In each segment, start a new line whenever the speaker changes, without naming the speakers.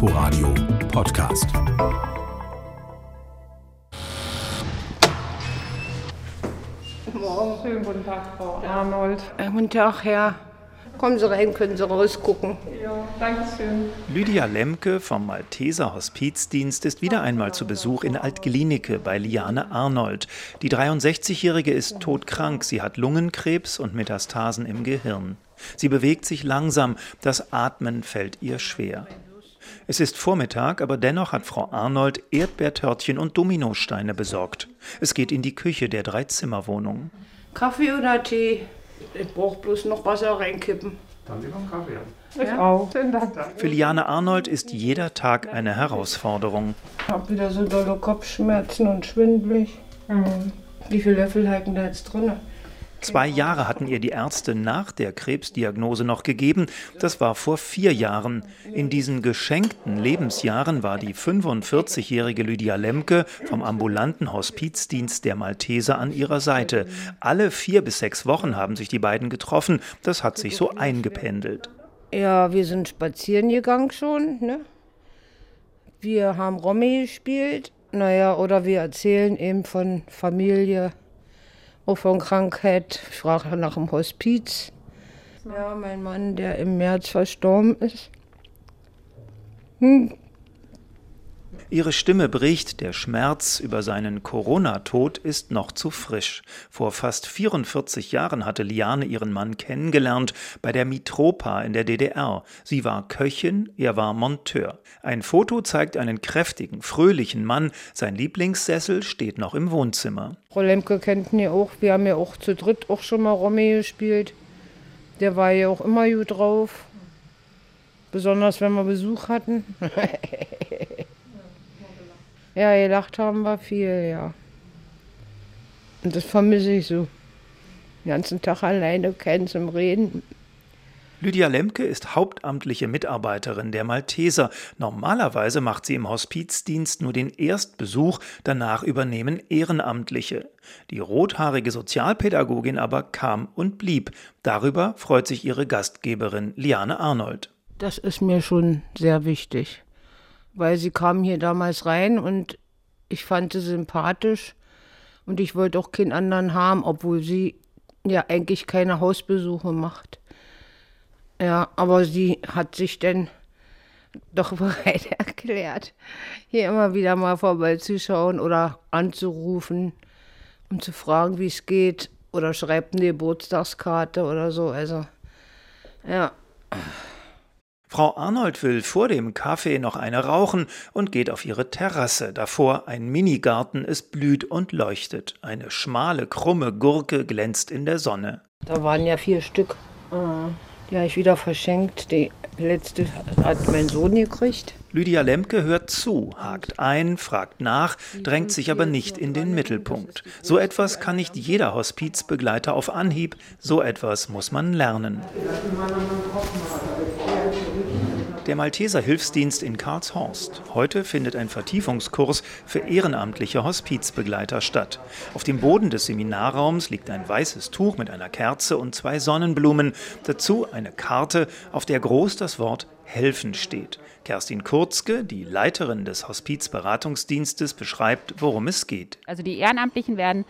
Inforadio Podcast.
Morgen.
Schönen guten Tag, Frau Arnold.
Äh, Guten Tag, Herr. Kommen Sie rein, können Sie rausgucken.
Ja, danke schön.
Lydia Lemke vom Malteser Hospizdienst ist wieder einmal zu Besuch in Altgelinike bei Liane Arnold. Die 63-Jährige ist todkrank. Sie hat Lungenkrebs und Metastasen im Gehirn. Sie bewegt sich langsam. Das Atmen fällt ihr schwer. Es ist Vormittag, aber dennoch hat Frau Arnold Erdbeertörtchen und Dominosteine besorgt. Es geht in die Küche der Dreizimmerwohnung.
Kaffee oder Tee? Ich brauche bloß noch Wasser reinkippen.
Ich auch. Schönen Dank.
Für Liane Arnold ist jeder Tag eine Herausforderung.
Ich habe wieder so dolle Kopfschmerzen und schwindelig.
Mhm.
Wie viele Löffel halten da jetzt drin?
Zwei Jahre hatten ihr die Ärzte nach der Krebsdiagnose noch gegeben. Das war vor vier Jahren. In diesen geschenkten Lebensjahren war die 45-jährige Lydia Lemke vom ambulanten Hospizdienst der Malteser an ihrer Seite. Alle vier bis sechs Wochen haben sich die beiden getroffen. Das hat sich so eingependelt.
Ja, wir sind spazieren gegangen schon, ne? Wir haben Romy gespielt. Naja, oder wir erzählen eben von Familie, von Krankheit. Ich frage nach dem Hospiz. Ja, mein Mann, der im März verstorben ist. Hm,
Ihre Stimme bricht, der Schmerz über seinen Corona-Tod ist noch zu frisch. Vor fast 44 Jahren hatte Liane ihren Mann kennengelernt bei der Mitropa in der DDR. Sie war Köchin, er war Monteur. Ein Foto zeigt einen kräftigen, fröhlichen Mann. Sein Lieblingssessel steht noch im Wohnzimmer.
Frau Lemke kennt ihn ja auch. Wir haben ja auch zu dritt auch schon mal Romy gespielt. Der war ja auch immer gut drauf. Besonders wenn wir Besuch hatten. ja, gelacht haben wir viel, ja. Und das vermisse ich so. Den ganzen Tag alleine keinen zum Reden.
Lydia Lemke ist hauptamtliche Mitarbeiterin der Malteser. Normalerweise macht sie im Hospizdienst nur den Erstbesuch, danach übernehmen Ehrenamtliche. Die rothaarige Sozialpädagogin aber kam und blieb. Darüber freut sich ihre Gastgeberin Liane Arnold.
Das ist mir schon sehr wichtig, weil sie kam hier damals rein und ich fand sie sympathisch und ich wollte auch keinen anderen haben, obwohl sie ja eigentlich keine Hausbesuche macht. Ja, aber sie hat sich dann doch bereit erklärt, hier immer wieder mal vorbeizuschauen oder anzurufen und zu fragen, wie es geht oder schreibt eine Geburtstagskarte oder so. Also, ja.
Frau Arnold will vor dem Kaffee noch eine rauchen und geht auf ihre Terrasse. Davor ein Minigarten, es blüht und leuchtet. Eine schmale, krumme Gurke glänzt in der Sonne.
Da waren ja vier Stück. Die habe ich wieder verschenkt. Die letzte hat mein Sohn gekriegt.
Lydia Lemke hört zu, hakt ein, fragt nach, drängt sich aber nicht in den Mittelpunkt. So etwas kann nicht jeder Hospizbegleiter auf Anhieb, so etwas muss man lernen. Der Malteser Hilfsdienst in Karlshorst. Heute findet ein Vertiefungskurs für ehrenamtliche Hospizbegleiter statt. Auf dem Boden des Seminarraums liegt ein weißes Tuch mit einer Kerze und zwei Sonnenblumen. Dazu eine Karte, auf der groß das Wort Helfen steht. Kerstin Kurzke, die Leiterin des Hospizberatungsdienstes, beschreibt, worum es geht.
Also die Ehrenamtlichen werden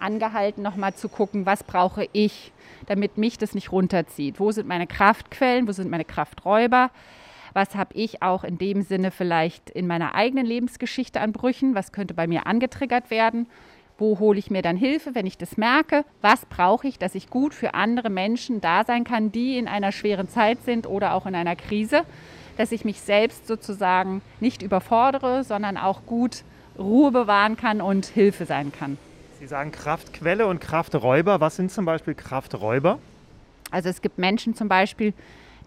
angehalten, nochmal zu gucken, was brauche ich, damit mich das nicht runterzieht. Wo sind meine Kraftquellen, wo sind meine Krafträuber? Was habe ich auch in dem Sinne vielleicht in meiner eigenen Lebensgeschichte an Brüchen? Was könnte bei mir angetriggert werden? Wo hole ich mir dann Hilfe, wenn ich das merke? Was brauche ich, dass ich gut für andere Menschen da sein kann, die in einer schweren Zeit sind oder auch in einer Krise? Dass ich mich selbst sozusagen nicht überfordere, sondern auch gut Ruhe bewahren kann und Hilfe sein kann.
Sie sagen Kraftquelle und Krafträuber. Was sind zum Beispiel Krafträuber?
Also es gibt Menschen zum Beispiel,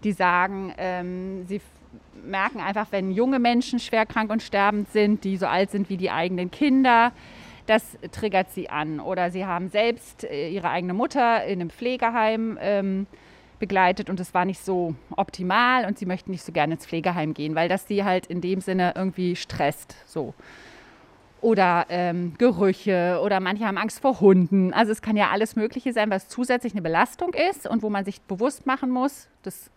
die sagen, ähm, sie merken einfach, wenn junge Menschen schwer krank und sterbend sind, die so alt sind wie die eigenen Kinder, das triggert sie an. Oder sie haben selbst äh, ihre eigene Mutter in einem Pflegeheim ähm, begleitet und es war nicht so optimal und sie möchten nicht so gerne ins Pflegeheim gehen, weil das sie halt in dem Sinne irgendwie stresst. So. Oder ähm, Gerüche oder manche haben Angst vor Hunden. Also es kann ja alles Mögliche sein, was zusätzlich eine Belastung ist und wo man sich bewusst machen muss, das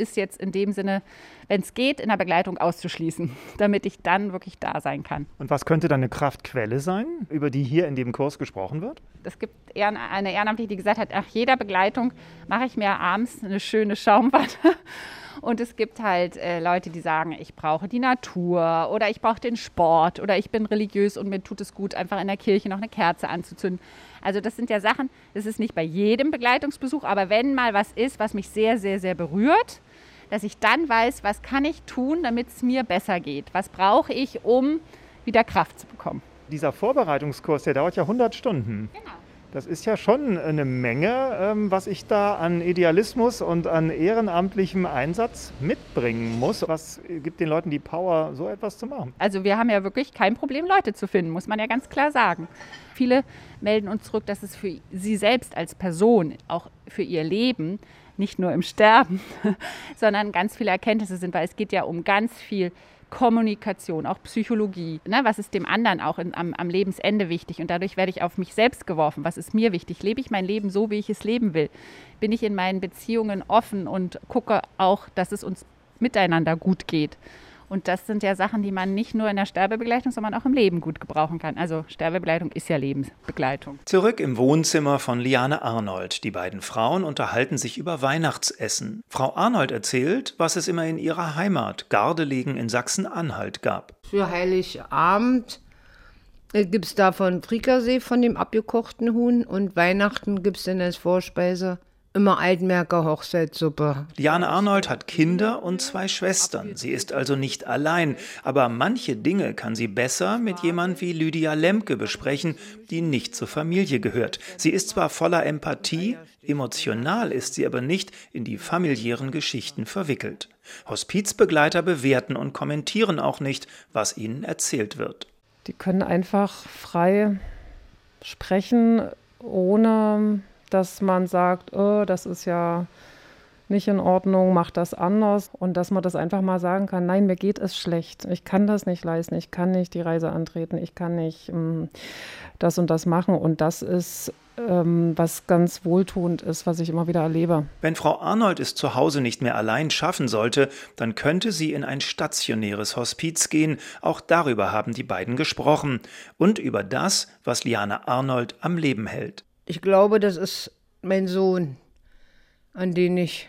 ist jetzt in dem Sinne, wenn es geht, in der Begleitung auszuschließen, damit ich dann wirklich da sein kann.
Und was könnte dann eine Kraftquelle sein, über die hier in dem Kurs gesprochen wird?
Es gibt eine Ehrenamtliche, die gesagt hat, nach jeder Begleitung mache ich mir abends eine schöne Schaumwatte und es gibt halt äh, Leute, die sagen, ich brauche die Natur oder ich brauche den Sport oder ich bin religiös und mir tut es gut, einfach in der Kirche noch eine Kerze anzuzünden. Also das sind ja Sachen, das ist nicht bei jedem Begleitungsbesuch, aber wenn mal was ist, was mich sehr, sehr, sehr berührt, dass ich dann weiß, was kann ich tun, damit es mir besser geht? Was brauche ich, um wieder Kraft zu bekommen?
Dieser Vorbereitungskurs, der dauert ja 100 Stunden. Genau. Das ist ja schon eine Menge, ähm, was ich da an Idealismus und an ehrenamtlichem Einsatz mitbringen muss. Was gibt den Leuten die Power, so etwas zu machen?
Also wir haben ja wirklich kein Problem, Leute zu finden, muss man ja ganz klar sagen. Viele melden uns zurück, dass es für sie selbst als Person, auch für ihr Leben, nicht nur im Sterben, sondern ganz viele Erkenntnisse sind, weil es geht ja um ganz viel Kommunikation, auch Psychologie. Ne? Was ist dem anderen auch in, am, am, Lebensende wichtig? Und dadurch werde ich auf mich selbst geworfen. Was ist mir wichtig? Lebe ich mein Leben so, wie ich es leben will? Bin ich in meinen Beziehungen offen und gucke auch, dass es uns miteinander gut geht? Und das sind ja Sachen, die man nicht nur in der Sterbebegleitung, sondern auch im Leben gut gebrauchen kann. Also Sterbebegleitung ist ja Lebensbegleitung.
Zurück im Wohnzimmer von Liane Arnold. Die beiden Frauen unterhalten sich über Weihnachtsessen. Frau Arnold erzählt, was es immer in ihrer Heimat, Gardelegen in Sachsen-Anhalt, gab.
Für Heiligabend äh, gibt es davon Frikassee von dem abgekochten Huhn und Weihnachten gibt es dann als Vorspeise Immer Altmerker Hochzeitssuppe.
Liane Arnold hat Kinder und zwei Schwestern. Sie ist also nicht allein. Aber manche Dinge kann sie besser mit jemand wie Lydia Lemke besprechen, die nicht zur Familie gehört. Sie ist zwar voller Empathie, emotional ist sie aber nicht in die familiären Geschichten verwickelt. Hospizbegleiter bewerten und kommentieren auch nicht, was ihnen erzählt wird.
Die können einfach frei sprechen, ohne dass man sagt, oh, das ist ja nicht in Ordnung, mach das anders und dass man das einfach mal sagen kann, nein, mir geht es schlecht, ich kann das nicht leisten, ich kann nicht die Reise antreten, ich kann nicht ähm, das und das machen und das ist ähm, was ganz wohltuend ist, was ich immer wieder erlebe.
Wenn Frau Arnold es zu Hause nicht mehr allein schaffen sollte, dann könnte sie in ein stationäres Hospiz gehen. Auch darüber haben die beiden gesprochen und über das, was Liane Arnold am Leben hält.
Ich glaube, das ist mein Sohn, an den ich.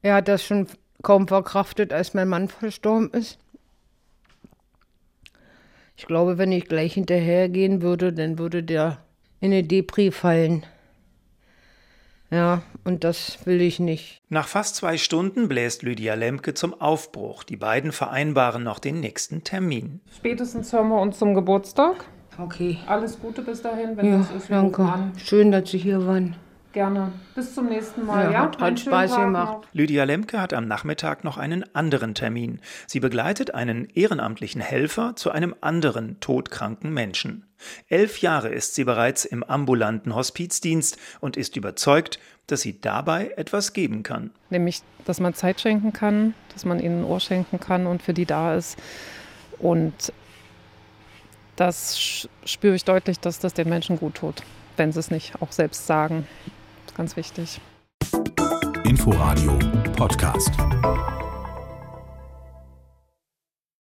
Er hat das schon kaum verkraftet, als mein Mann verstorben ist. Ich glaube, wenn ich gleich hinterhergehen würde, dann würde der in eine Depri fallen. Ja, und das will ich nicht.
Nach fast zwei Stunden bläst Lydia Lemke zum Aufbruch. Die beiden vereinbaren noch den nächsten Termin.
Spätestens hören wir uns zum Geburtstag.
Okay.
Alles Gute bis dahin, wenn
ja,
das ist.
Danke. Schön, dass Sie hier waren.
Gerne. Bis zum nächsten Mal. Ja,
ja? hat, hat Spaß Tag gemacht. Noch.
Lydia Lemke hat am Nachmittag noch einen anderen Termin. Sie begleitet einen ehrenamtlichen Helfer zu einem anderen todkranken Menschen. Elf Jahre ist sie bereits im ambulanten Hospizdienst und ist überzeugt, dass sie dabei etwas geben kann.
Nämlich, dass man Zeit schenken kann, dass man ihnen ein Ohr schenken kann und für die da ist. Und das spüre ich deutlich, dass das den Menschen gut tut, wenn sie es nicht auch selbst sagen. Ganz wichtig.
Inforadio Podcast.